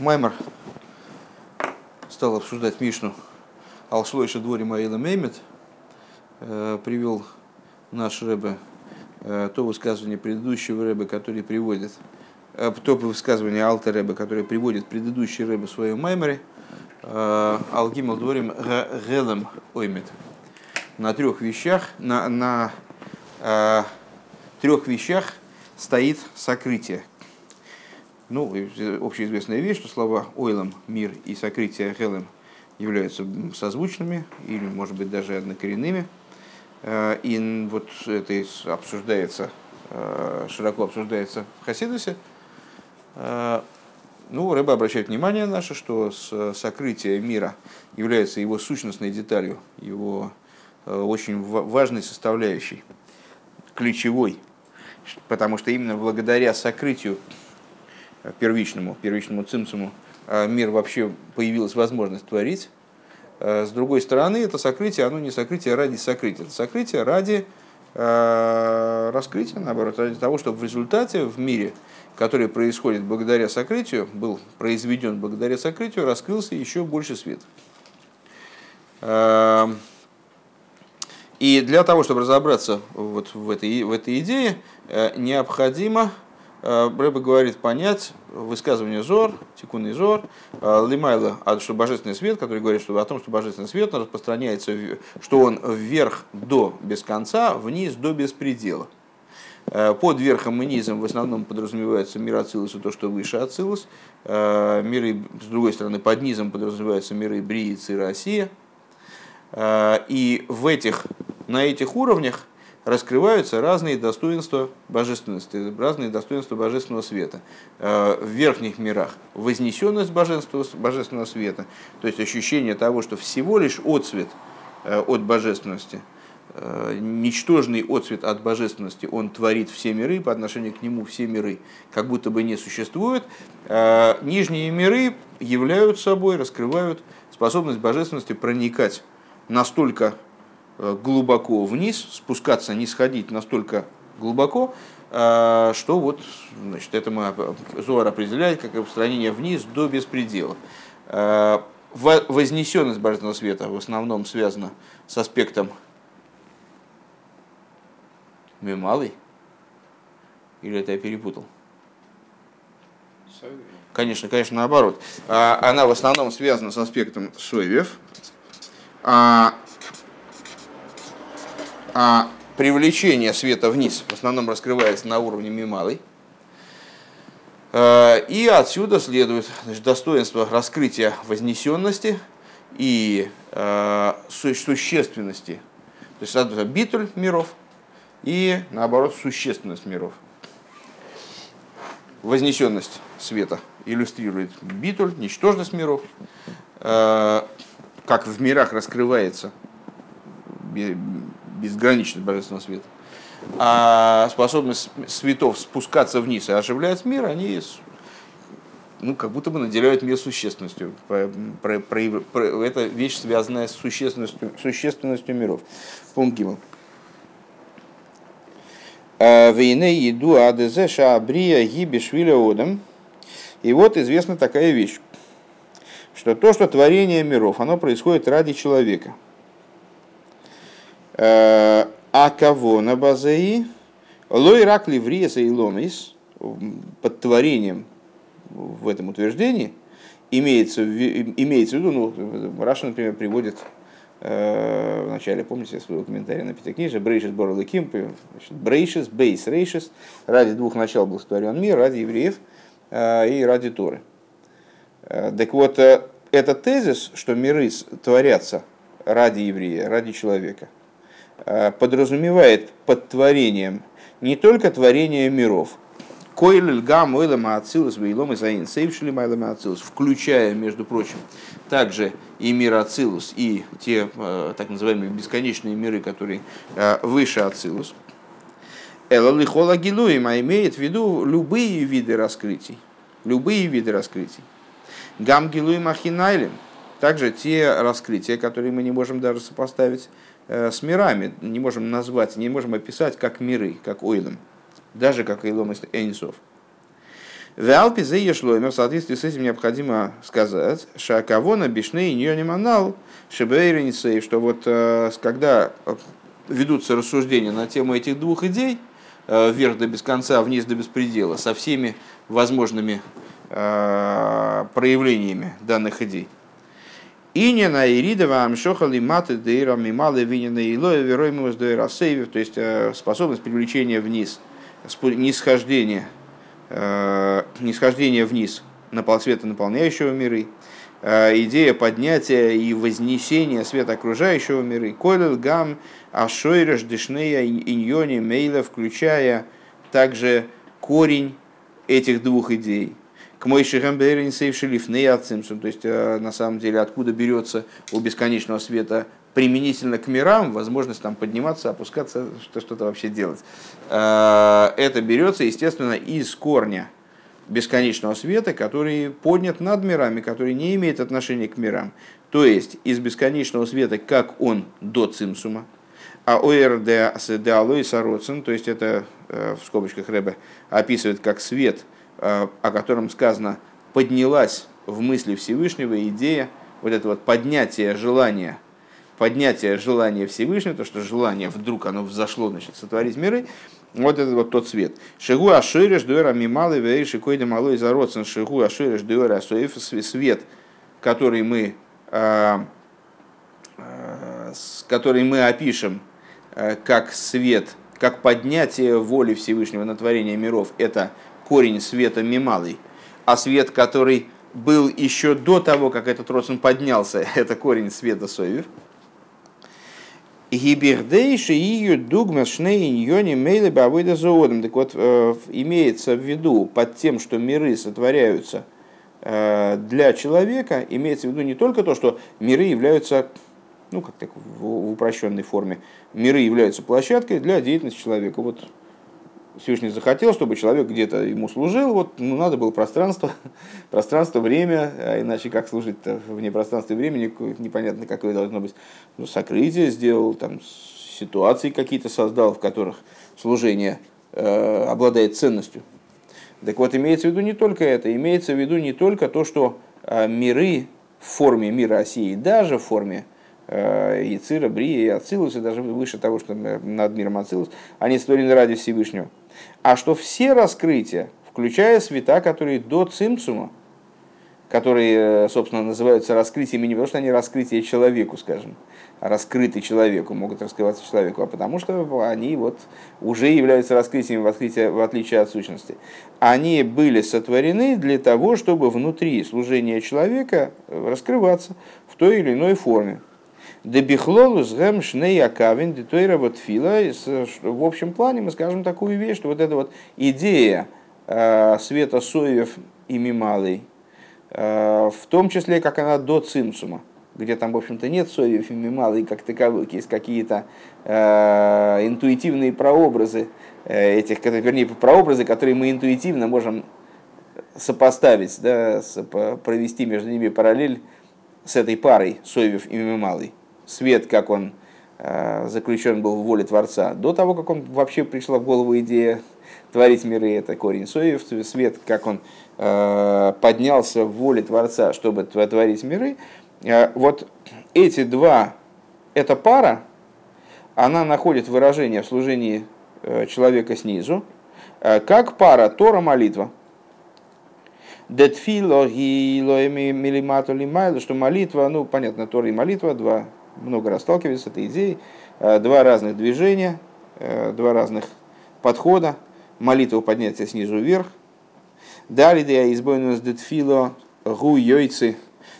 Маймер стал обсуждать Мишну Алшлойша дворе Маила Меймет, э, привел наш Рэбе э, то высказывание предыдущего Рэбе, который приводит, э, то высказывание Алта Рэбе, который приводит предыдущий Рэбе в своем Маймере, Алгимал дворим Гелем Оймет. На трех вещах, на, на трех вещах стоит сокрытие, ну, общеизвестная вещь, что слова «ойлом», «мир» и «сокрытие» «хелем» являются созвучными или, может быть, даже однокоренными. Э, и вот это обсуждается, э, широко обсуждается в Хасидусе. Э, ну, Рэба обращает внимание наше, что сокрытие мира является его сущностной деталью, его очень важной составляющей, ключевой, потому что именно благодаря сокрытию первичному, первичному цимцуму а мир вообще появилась возможность творить. А с другой стороны, это сокрытие, оно не сокрытие ради сокрытия, это сокрытие ради э, раскрытия, наоборот, ради того, чтобы в результате в мире, который происходит благодаря сокрытию, был произведен благодаря сокрытию, раскрылся еще больше свет. И для того, чтобы разобраться вот в этой, в этой идее, э, необходимо Э, Рэба говорит понять высказывание Зор, тикунный Зор, э, Лимайла, а что божественный свет, который говорит что, о том, что божественный свет распространяется, что он вверх до без конца, вниз до беспредела. Э, под верхом и низом в основном подразумевается мир Ацилус и то, что выше Ацилус. Миры, с другой стороны, под низом подразумеваются миры Брии, Цира, Россия. И в этих, на этих уровнях раскрываются разные достоинства божественности, разные достоинства божественного света. Э, в верхних мирах вознесенность божественного, божественного света, то есть ощущение того, что всего лишь отцвет э, от божественности, э, ничтожный отцвет от божественности, он творит все миры, по отношению к нему все миры как будто бы не существуют. Нижние миры являют собой, раскрывают способность божественности проникать настолько глубоко вниз, спускаться, не сходить настолько глубоко, э, что вот, значит, это мы, Зуар определяет как устранение вниз до беспредела. Э, вознесенность божественного света в основном связана с аспектом мемалый. Или это я перепутал? Конечно, конечно, наоборот. Она в основном связана с аспектом Сойвев. А а привлечение света вниз в основном раскрывается на уровне мималой. Э, и отсюда следует значит, достоинство раскрытия вознесенности и э, существенности. То есть битуль миров и, наоборот, существенность миров. Вознесенность света иллюстрирует битуль, ничтожность миров, э, как в мирах раскрывается безграничность божественного света. А способность светов спускаться вниз и оживлять мир, они ну, как будто бы наделяют мир существенностью. Про, про, про, про, это вещь, связанная с существенностью, существенностью миров. Пункт Гимл. А, Вейне еду адезе шаабрия гибишвиля одам. И вот известна такая вещь, что то, что творение миров, оно происходит ради человека – а кого на базеи? Лой рак ливриеса и ломис под творением в этом утверждении имеется, имеется в виду, ну, Раша, например, приводит э, в начале, помните, своего комментария на Пятикнижие, Брейшис Борлыким, Брейшис, Бейс, Рейшис, ради двух начал был створен мир, ради евреев э, и ради Торы. Так вот, этот тезис, что миры творятся ради еврея, ради человека – Э, подразумевает под творением не только творение миров, включая, между прочим, также и мир Ацилус, и те э, так называемые бесконечные миры, которые э, выше Ацилус. Элалихола Гилуим, а имеет в виду любые виды раскрытий. Любые виды раскрытий. Гам Гилуим Ахинайлем, также те раскрытия, которые мы не можем даже сопоставить Э, с мирами, не можем назвать, не можем описать как миры, как ойлом, даже как ойлом Эйнсов. В Алпе заешлоймер, в соответствии с этим необходимо сказать, шакавона бишней ньониманал шебейренисей, что вот э, когда ведутся рассуждения на тему этих двух идей, э, вверх до без конца, вниз до беспредела, со всеми возможными э, проявлениями данных идей. И не на Иридова Амшохали Маты Дейра Мималы Винина Илоя Вероймус Дейра Сейвив, то есть способность привлечения вниз, нисхождение, нисхождение вниз на полсвета наполняющего миры, идея поднятия и вознесения света окружающего мира. Койлел гам ашойреш дешнея иньони мейла, включая также корень этих двух идей. К мой шихамберин сейвшилифней ацимсум, то есть на самом деле откуда берется у бесконечного света применительно к мирам возможность там подниматься, опускаться, что-то вообще делать. Это берется, естественно, из корня бесконечного света, который поднят над мирами, который не имеет отношения к мирам. То есть из бесконечного света, как он до цимсума, а оэр де алой сароцин, то есть это э, в скобочках Рэбе описывает как свет, э, о котором сказано, поднялась в мысли Всевышнего идея, вот это вот поднятие желания, поднятие желания Всевышнего, то, что желание вдруг оно взошло, значит, сотворить миры, вот это вот тот свет. Шигу ашириш дуэра мималы вейши койда малой зародцен шигу ашириш дуэра асоев свет, который мы, э, э, который мы опишем э, как свет, как поднятие воли Всевышнего на творение миров, это корень света мималый, а свет, который был еще до того, как этот родствен поднялся, это корень света соевев. Гибердейши ее дугма шнейньони мейлы бавыда зоодом. Так вот, э, имеется в виду под тем, что миры сотворяются э, для человека, имеется в виду не только то, что миры являются, ну как так в упрощенной форме, миры являются площадкой для деятельности человека. Вот Всевышний захотел, чтобы человек где-то ему служил, вот ну, надо было пространство, пространство, время, а иначе как служить-то вне пространства и времени, непонятно какое должно быть. Ну, сокрытие сделал, там, ситуации какие-то создал, в которых служение э, обладает ценностью. Так вот, имеется в виду не только это, имеется в виду не только то, что э, миры в форме мира России, даже в форме э, Яцира, Брия и Ацилус, и даже выше того, что над миром Ацилус, они створены ради Всевышнего а что все раскрытия, включая света, которые до цимцума, которые, э, собственно, называются раскрытиями не потому, что они раскрытия человеку, скажем, а раскрыты человеку, могут раскрываться человеку, а потому что они вот уже являются раскрытиями в отличие, в отличие от сущности. Они были сотворены для того, чтобы внутри служения человека раскрываться в той или иной форме. Дебихлолу с гэм шней акавин детойра вот фила. В общем плане мы скажем такую вещь, что вот эта вот идея э, света соев и мималый, э, в том числе, как она до цимсума, где там, в общем-то, нет соев и мималый как таковых, есть какие-то э, интуитивные прообразы этих, вернее, прообразы, которые мы интуитивно можем сопоставить, да, провести между ними параллель с этой парой Соевев и Мималый свет, как он э, заключен был в воле Творца, до того, как он вообще пришла в голову идея творить миры, это корень соев, свет, как он э, поднялся в воле Творца, чтобы творить миры. Э, вот эти два, эта пара, она находит выражение в служении человека снизу, как пара Тора-молитва. Детфило что молитва, ну, понятно, Тора и молитва, два много раз сталкивались с этой идеей. Э, два разных движения, э, два разных подхода. Молитва поднятия снизу вверх. Далее избойнус детфило гу йойцы,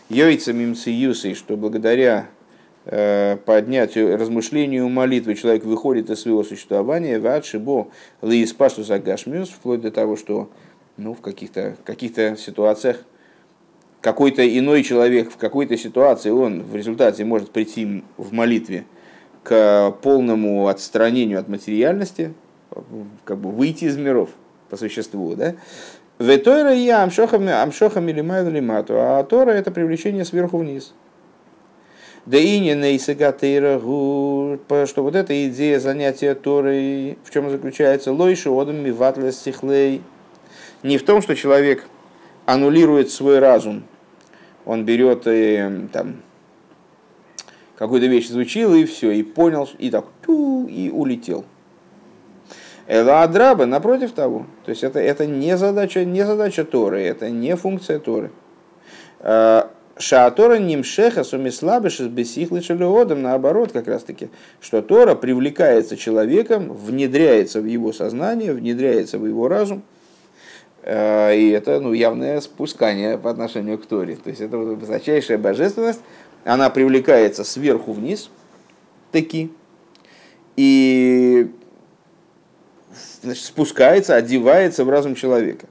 йойцы мимциюсы, что благодаря э, поднятию, размышлению молитвы человек выходит из своего существования, ватшибо лииспашту загашмюс, вплоть до того, что ну, в каких-то каких ситуациях какой-то иной человек в какой-то ситуации, он в результате может прийти в молитве к полному отстранению от материальности, как бы выйти из миров по существу, да? Ветойра я амшохами амшохами лимаю лимату, а Тора это привлечение сверху вниз. Да и не нейсагатейра что вот эта идея занятия Торой, в чем заключается, лойши одам миватлес сихлей, не в том, что человек аннулирует свой разум. Он берет и там какую-то вещь изучил, и все, и понял, и так, тю, и улетел. Эладраба, напротив того, то есть это, это не, задача, не задача Торы, это не функция Торы. А, Шаатора нимшеха сумислабыш из бесихлы шелеодом, наоборот, как раз таки, что Тора привлекается человеком, внедряется в его сознание, внедряется в его разум, и это ну, явное спускание по отношению к Торе. То есть это высочайшая божественность, она привлекается сверху вниз, таки, и значит, спускается, одевается в разум человека.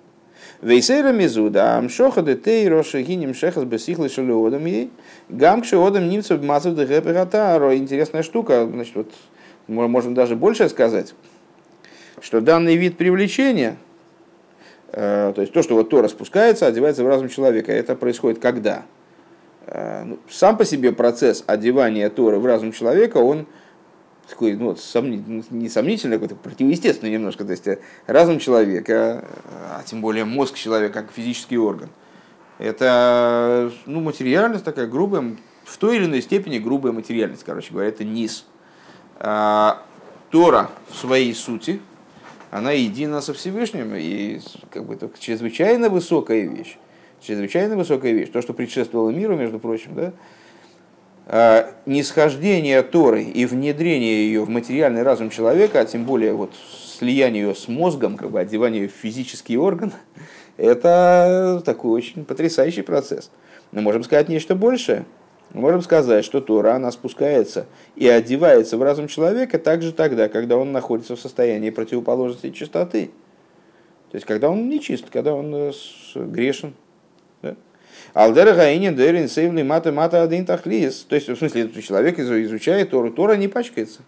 Вейсейра мизуда, амшоха де тей роши гинем шехас бесихлы шелеодам ей, гамкши одам нимцев мацев де гэператаро. Интересная штука, значит, вот, можем даже больше сказать, что данный вид привлечения, э, то есть то, что вот то распускается, одевается в разум человека, это происходит когда? Э, ну, сам по себе процесс одевания Торы в разум человека, он такой, ну, сомни, не сомнительный, какой-то противоестественный немножко. То есть э, разум человека, а тем более мозг человека как физический орган, это ну, материальность такая грубая, в той или иной степени грубая материальность, короче говоря, это низ. А, Тора в своей сути, она едина со Всевышним, и как бы это чрезвычайно высокая вещь. Чрезвычайно высокая вещь. То, что предшествовало миру, между прочим, да, а, нисхождение Торы и внедрение ее в материальный разум человека, а тем более вот слияние ее с мозгом, как бы одевание ее в физический орган, это такой очень потрясающий процесс. Мы можем сказать нечто большее. Можем сказать, что Тора, она спускается и одевается в разум человека также тогда, когда он находится в состоянии противоположности чистоты. То есть, когда он нечист, когда он э, грешен, Алдера Гаинин Дерин Сейвли Мата Мата Один Тахлис. То есть, в смысле, человек изучает Тору, Тора не пачкается.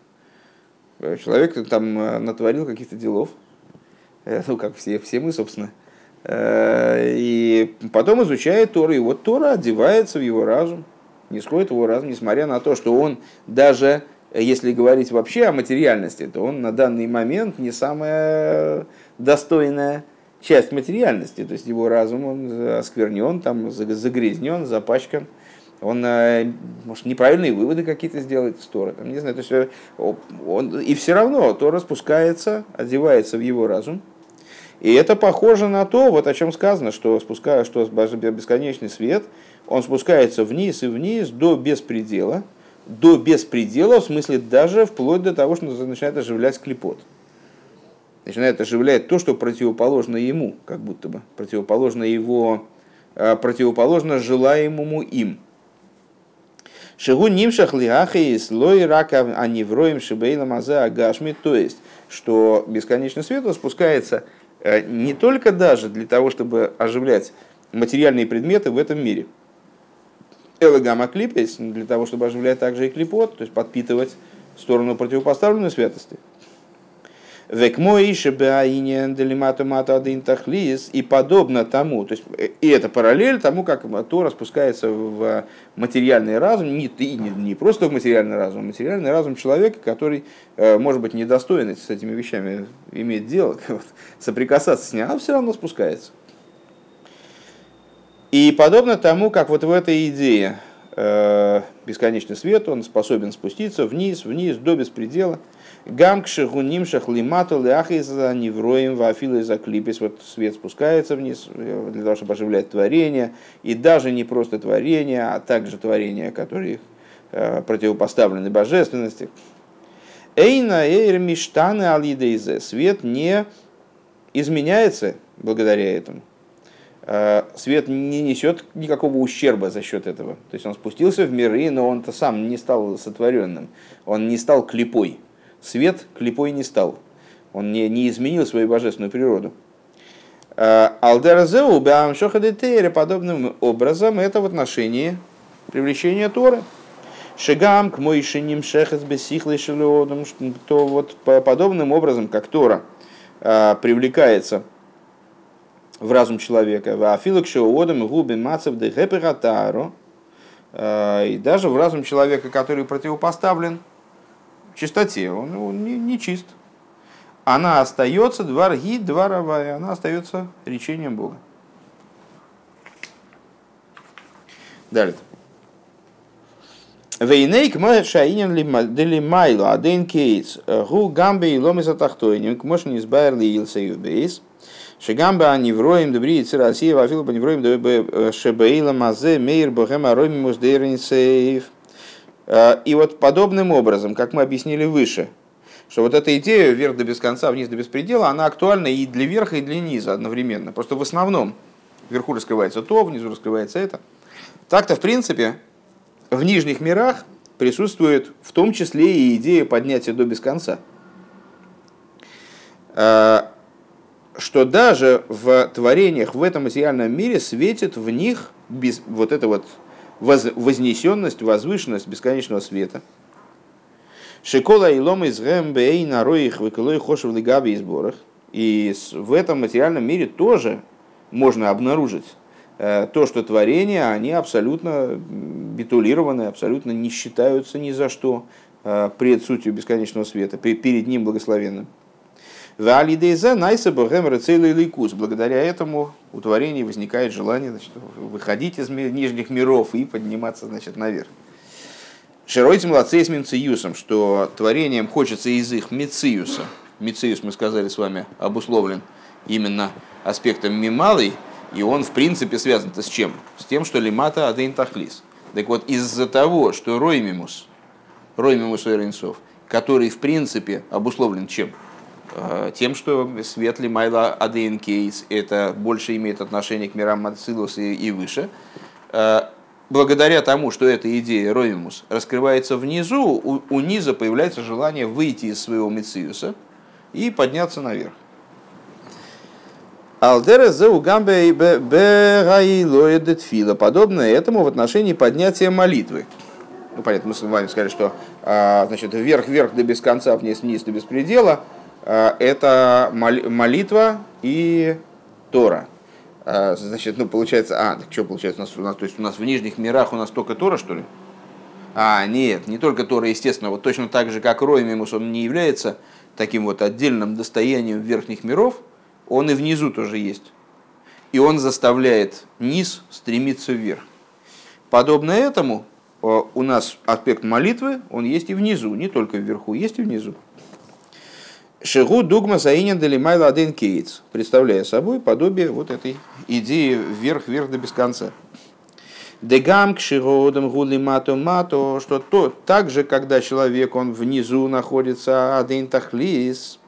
Человек там э, натворил каких-то делов, э, ну, как все, все мы, собственно. Э, и потом изучает Тору, и вот Тора одевается в его разум, не сходит в его разум, несмотря на то, что он даже, если говорить вообще о материальности, то он на данный момент не самая достойная часть материальности, то есть его разум он осквернен, там, загрязнен, запачкан, он э, может неправильные выводы какие-то сделать из Тора, там, не знаю, то есть э, он, и все равно Тора спускается, одевается в его разум, и это похоже на то, вот о чем сказано, что, спуская, что бесконечный свет, он спускается вниз и вниз до беспредела, до беспредела, в смысле даже вплоть до того, что начинает оживлять клепот начинает оживлять то, что противоположно ему, как будто бы, противоположно его, а, противоположно желаемому им. Шигу нимшах лиахис лой рака аневроем шибейла маза агашми, то есть, что бесконечный свет спускается э, не только даже для того, чтобы оживлять материальные предметы в этом мире. Элагама клипес, для того, чтобы оживлять также и клипот, то есть подпитывать сторону противопоставленной святости – Век мой тахлис и подобно тому, то есть и это параллель тому, как Тора спускается в материальный разум, не, не, не просто в материальный разум, а материальный разум человека, который, э, может быть, недостоин с этими вещами иметь дело, соприкасаться с ним, а все равно спускается. И подобно тому, как вот в этой идее э, бесконечный свет, он способен спуститься вниз, вниз, до беспредела – Гамкши гунимшах лимату ляхиза невроем вафилы за клипис. Вот свет спускается вниз э, для того, чтобы оживлять творение. И даже не просто творение, а также творения, которые э, противопоставлены божественности. Эйна эйр миштаны алидейзе. Свет не изменяется благодаря этому. Э, свет не несет никакого ущерба за счет этого. То есть он спустился в миры, но он-то сам не стал сотворенным. Он не стал клепой свет клепой не стал. Он не, не изменил свою божественную природу. А, Алдеразеу беамшохадетейре подобным образом это в отношении привлечения Торы. Шигам к моишиним шехес бесихлой шелеодом, то вот подобным образом, как Тора а, привлекается в разум человека, афилок шеодом губи мацев де а, и даже в разум человека, который противопоставлен чистоте, он, он не, не чист. она остается дварги дворовая, она остается речением Бога. Далее. Вейнейк мой шаинен дели майло аден кейтс гу гамбе и ломиса тахтойним к мошни избайрли илса юбейс шигамбе они вроем добри ци Россия вафил по невроем дебе шебеила мазе мейр богема ромимус дейрнсейв. И вот подобным образом, как мы объяснили выше, что вот эта идея вверх до без конца, вниз до беспредела, она актуальна и для верха, и для низа одновременно. Просто в основном вверху раскрывается то, внизу раскрывается это. Так-то, в принципе, в нижних мирах присутствует в том числе и идея поднятия до без конца. Что даже в творениях в этом материальном мире светит в них без, вот эта вот вознесенность, возвышенность бесконечного света. Шикола и лом из гэмбэй на роих выколой хошев лигаби и сборах. И в этом материальном мире тоже можно обнаружить Э, то, что творения, они абсолютно битулированы, абсолютно не считаются ни за что э, пред сутью бесконечного света, перед ним благословенным. Благодаря этому у творений возникает желание значит, выходить из нижних миров и подниматься значит, наверх. Широйте молодцы с Минциюсом, что творением хочется из их Мициюса. Мициюс, мы сказали с вами, обусловлен именно аспектом мималый, и он, в принципе, связан с чем? С тем, что лимата адейн тахлис. Так вот, из-за того, что роймимус, роймимус эринцов, который, в принципе, обусловлен чем? Э, тем, что свет лимайла адейн кейс, это больше имеет отношение к мирам Мацилус и, и выше. Э, благодаря тому, что эта идея Ромимус раскрывается внизу, у, у низа появляется желание выйти из своего Мециуса и подняться наверх. Алдера зеугамбе фила. Подобное этому в отношении поднятия молитвы. Ну, понятно, мы с вами сказали, что а, значит, вверх-вверх до без конца, вниз-вниз до беспредела это молитва и Тора. А, значит, ну, получается, а, так что получается у нас, у нас, то есть у нас в нижних мирах у нас только Тора, что ли? А, нет, не только Тора, естественно, вот точно так же, как Роймимус, он не является таким вот отдельным достоянием верхних миров, он и внизу тоже есть. И он заставляет низ стремиться вверх. Подобно этому э, у нас аспект молитвы, он есть и внизу, не только вверху, есть и внизу. Шигу дугма саинен делимайла один кейтс, представляя собой подобие вот этой идеи вверх-вверх до без конца. Дегам к широдам гули мато мато, что то, так же, когда человек, он внизу находится, один тахлис,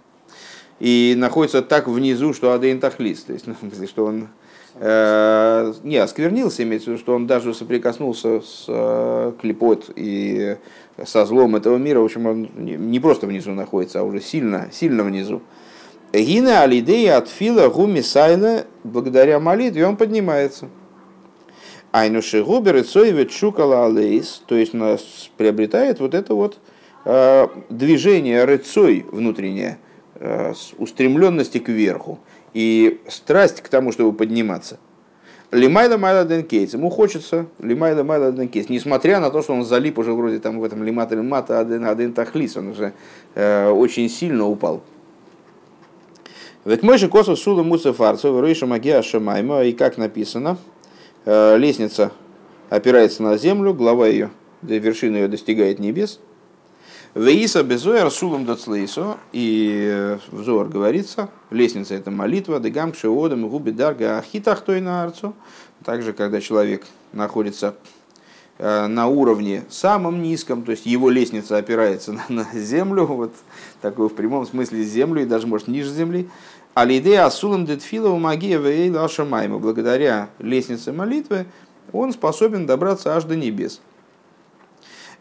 и находится так внизу, что Адейн Тахлис, то есть, ну, что он э, не осквернился, имеется в виду, что он даже соприкоснулся с э, клепот и со злом этого мира, в общем, он не просто внизу находится, а уже сильно, сильно внизу. Гина алидея от фила гуми сайла, благодаря молитве он поднимается. Айнуши губер и цоевет шукала алейс, то есть у нас приобретает вот это вот э, движение рыцой внутреннее, Э, устремленности к верху и страсть к тому, чтобы подниматься. Лимайда Майла Денкейс. Ему хочется Лимайда Майла Денкейс. Несмотря на то, что он залип уже вроде там в этом Лимата Лимата Аден Аден Тахлис. Он уже э, очень сильно упал. Ведь мой же косов сула муса фарцу, рейша магия шамайма, и как написано, э, лестница опирается на землю, глава ее, до вершины ее достигает небес, Веиса безоер сулом доцлейсо, и э, в Зоар говорится, лестница это молитва, дегам кшеодам губи дарга ахитах той на арцу. Также, когда человек находится э, на уровне самом низком, то есть его лестница опирается на, на землю, вот такой в прямом смысле землю и даже может ниже земли. Алидея асулам детфила у магия вейла ашамайма. Благодаря лестнице молитвы он способен добраться аж до небес.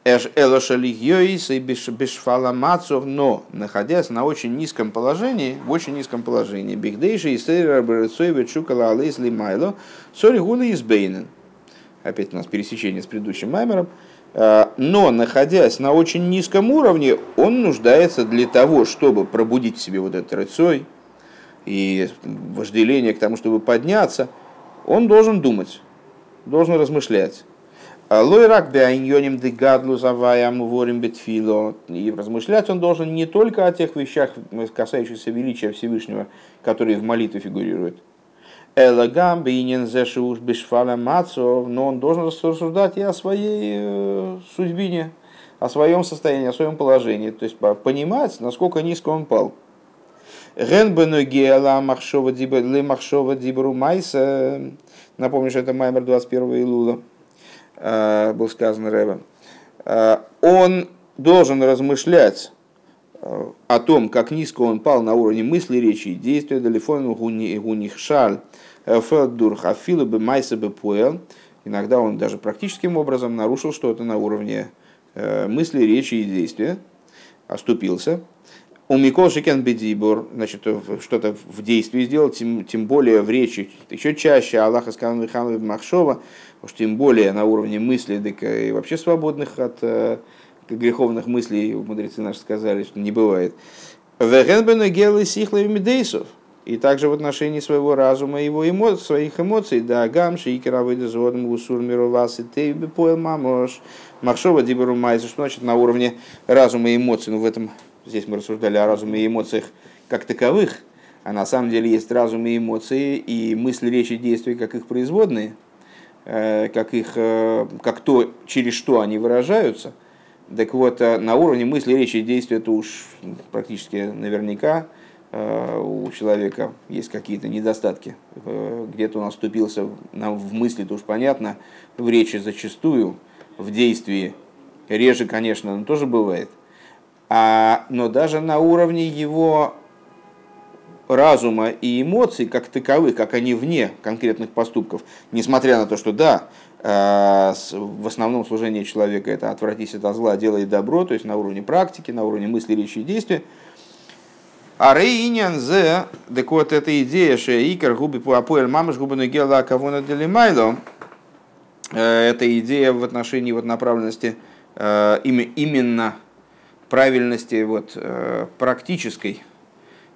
Эш элошалихьёис и бешфаламацов, но находясь на очень низком положении, в очень низком положении, бигдейши и сейра барыцоеве чукала алейсли майло, сори гули избейнен. Опять у нас пересечение с предыдущим маймером. Э, но, находясь на очень низком уровне, он нуждается для того, чтобы пробудить в себе вот этот рыцой и вожделение к тому, чтобы подняться, он должен думать, должен размышлять Лойрак беайньоним дегадлу заваям ворим бетфило. И размышлять он должен не только о тех вещах, касающихся величия Всевышнего, которые в молитве фигурируют. Элагам бейнен зешуш бешфаля мацов, но он должен рассуждать и о своей э, судьбине, о своем состоянии, о своем положении. То есть понимать, насколько низко он пал. Ген беногела махшова дибру майса. Напомню, что это Маймер 21 Илула Э, был сказан Рэбе, э, он должен размышлять э, о том, как низко он пал на уровне мысли, речи и действия, далифону гунихшаль, фелдурх, афилу бы майса бы. Иногда он даже практическим образом нарушил что-то на уровне мысли, речи и действия, оступился. У Микол Шикен Бедибур, значит, что-то в действии сделал, тем, тем более в речи, еще чаще Аллаха Михаил Махшова, уж тем более на уровне мысли, так и вообще свободных от э, греховных мыслей, мудрецы наши сказали, что не бывает. Вегенбену гелы сихлами медейсов. И также в отношении своего разума и его эмоций, своих эмоций, да, гам, шейкера, выйдет зодом, гусур, мировас, и ты поел мамош, махшова, диберу майза, что значит на уровне разума и эмоций, ну в этом, здесь мы рассуждали о разуме и эмоциях как таковых, а на самом деле есть разум и эмоции, и мысли, речи, действия, как их производные – Э, как, их, э, как то, через что они выражаются. Так вот, э, на уровне мысли, речи действия, это уж практически наверняка у человека есть какие-то недостатки. Где-то он оступился в мысли, то уж понятно, в речи зачастую, в действии реже, конечно, но тоже бывает. А, но даже на уровне его разума и эмоций как таковых, как они вне конкретных поступков, несмотря на то, что да, э, в основном служение человека это отвратись от зла, делай добро, то есть на уровне практики, на уровне мысли, речи и действия. А рейнян зе, так вот эта идея, что икер губи по апоэль мамаш губи нагела кого на делимайло, э, эта идея в отношении вот направленности э, именно правильности вот, практической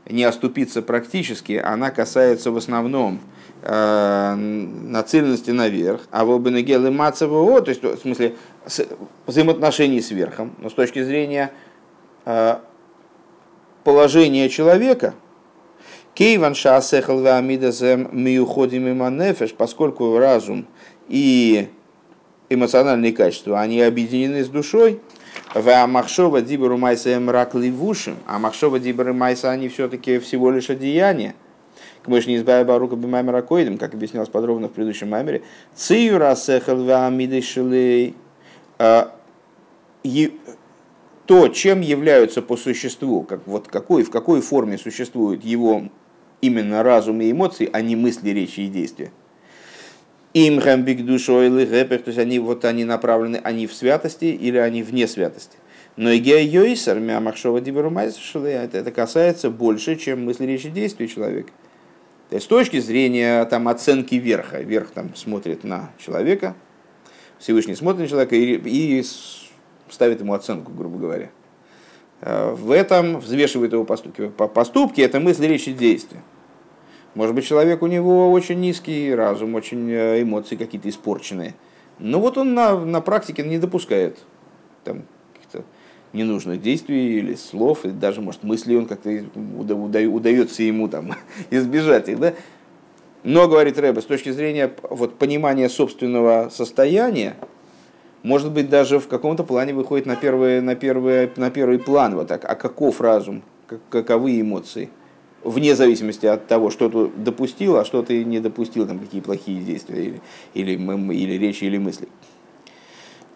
не оступиться практически, она касается в основном э, нацеленности наверх, а в обенегелы мацево, то есть в смысле взаимоотношений с верхом, но с точки зрения э, положения человека, Кейван шаасехал вамидазем миуходим иманефеш, поскольку разум и эмоциональные качества, они объединены с душой, в Махшова Диберу Майса мрак ливушим, а Махшова Диберу Майса они все-таки всего лишь одеяния. Мы же не избавили Барука Бимаймера Коидом, как объяснялось подробно в предыдущем маймере. Циюра сехал вамидышилей. А, то, чем являются по существу, как, вот какой, в какой форме существует его именно разум и эмоции, а не мысли, речи и действия. Им гамбик душой или гэпер, то есть они, вот они направлены, они в святости или они вне святости. Но и геойсер, мямахшова это, это касается больше, чем мысли, речи, действия человека. То есть с точки зрения там, оценки верха, верх там смотрит на человека, Всевышний смотрит на человека и, и ставит ему оценку, грубо говоря. Э, в этом взвешивает его поступки. Поступки – это мысли, речи, действия. Может быть, человек у него очень низкий разум, очень э, эмоции какие-то испорченные. Но вот он на, на практике не допускает там, каких-то ненужных действий или слов, или даже, может, мыслей он как-то удается ему там, избежать их. Да? Но, говорит Рэбе, с точки зрения вот, понимания собственного состояния, может быть, даже в каком-то плане выходит на первый, на первый, на первый план. Вот так, а каков разум, каковы эмоции – вне зависимости от того, что ты допустил, а что ты не допустил, там какие плохие действия или, или, или речи, или мысли.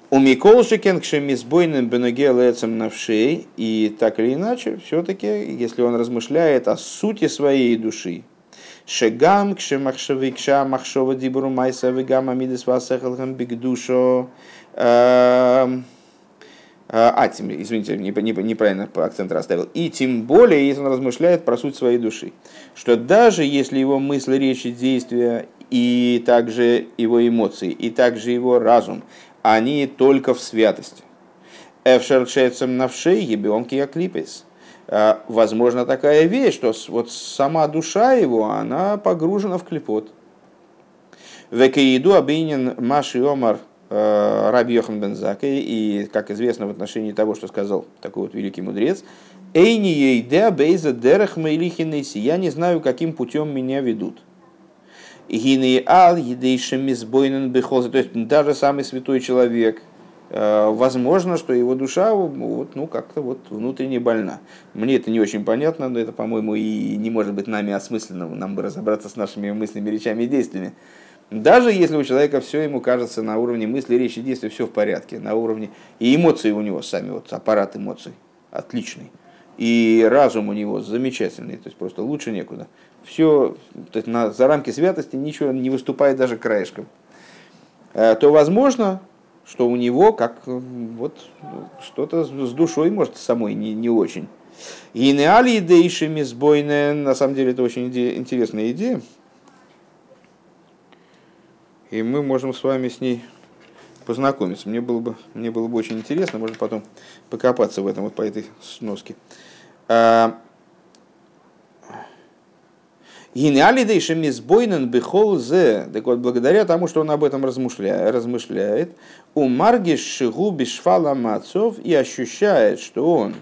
У Миколшикен к шемисбойным беногелецам навшей, и так или иначе, все-таки, если он размышляет о сути своей души, Шегам к шемахшавикша махшова дибуру майса вегам амидес васехалхам бигдушо эм, а, а извините, неправильно акцент расставил. И тем более, если он размышляет про суть своей души. Что даже если его мысли, речи, действия и также его эмоции, и также его разум, они только в святости. Эвшершецем навшей ебионки яклипес. А, возможно такая вещь, что вот сама душа его, она погружена в клепот. Векеиду абинин маши омар Раби Йохан бен Закай, и, как известно, в отношении того, что сказал такой вот великий мудрец, «Эйни ейдеа бейза дерех мейлихинейси» «Я не знаю, каким путем меня ведут». Гины ал едейшем избойнен бехолзе. То есть даже самый святой человек, э, возможно, что его душа вот, ну, как-то вот внутренне больна. Мне это не очень понятно, но это, по-моему, и не может быть нами осмысленно. Нам бы разобраться с нашими мыслями, речами и действиями. Даже если у человека все ему кажется на уровне мысли, речи, действия, все в порядке, на уровне и эмоции у него сами, вот аппарат эмоций отличный, и разум у него замечательный, то есть просто лучше некуда. Все, то есть на, за рамки святости ничего не выступает даже краешком. Э, то возможно, что у него как вот что-то с душой, может, самой не, не очень. И не алидейшими сбойные, на самом деле это очень интересная идея, и мы можем с вами с ней познакомиться. Мне было бы, мне было бы очень интересно, можно потом покопаться в этом, вот по этой сноске. А, Генеалидейшим избойнен бихол зе. Так вот, благодаря тому, что он об этом размышляет, размышляет у Маргиш шигу бишфала мацов и ощущает, что он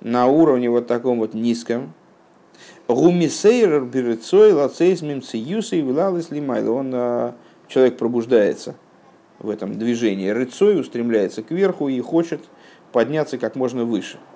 на уровне вот таком вот низком, Гумисейр берецой лацейзмим циюсей вилалис лимайла. Он а, человек пробуждается в этом движении рыцой, устремляется кверху и хочет подняться как можно выше –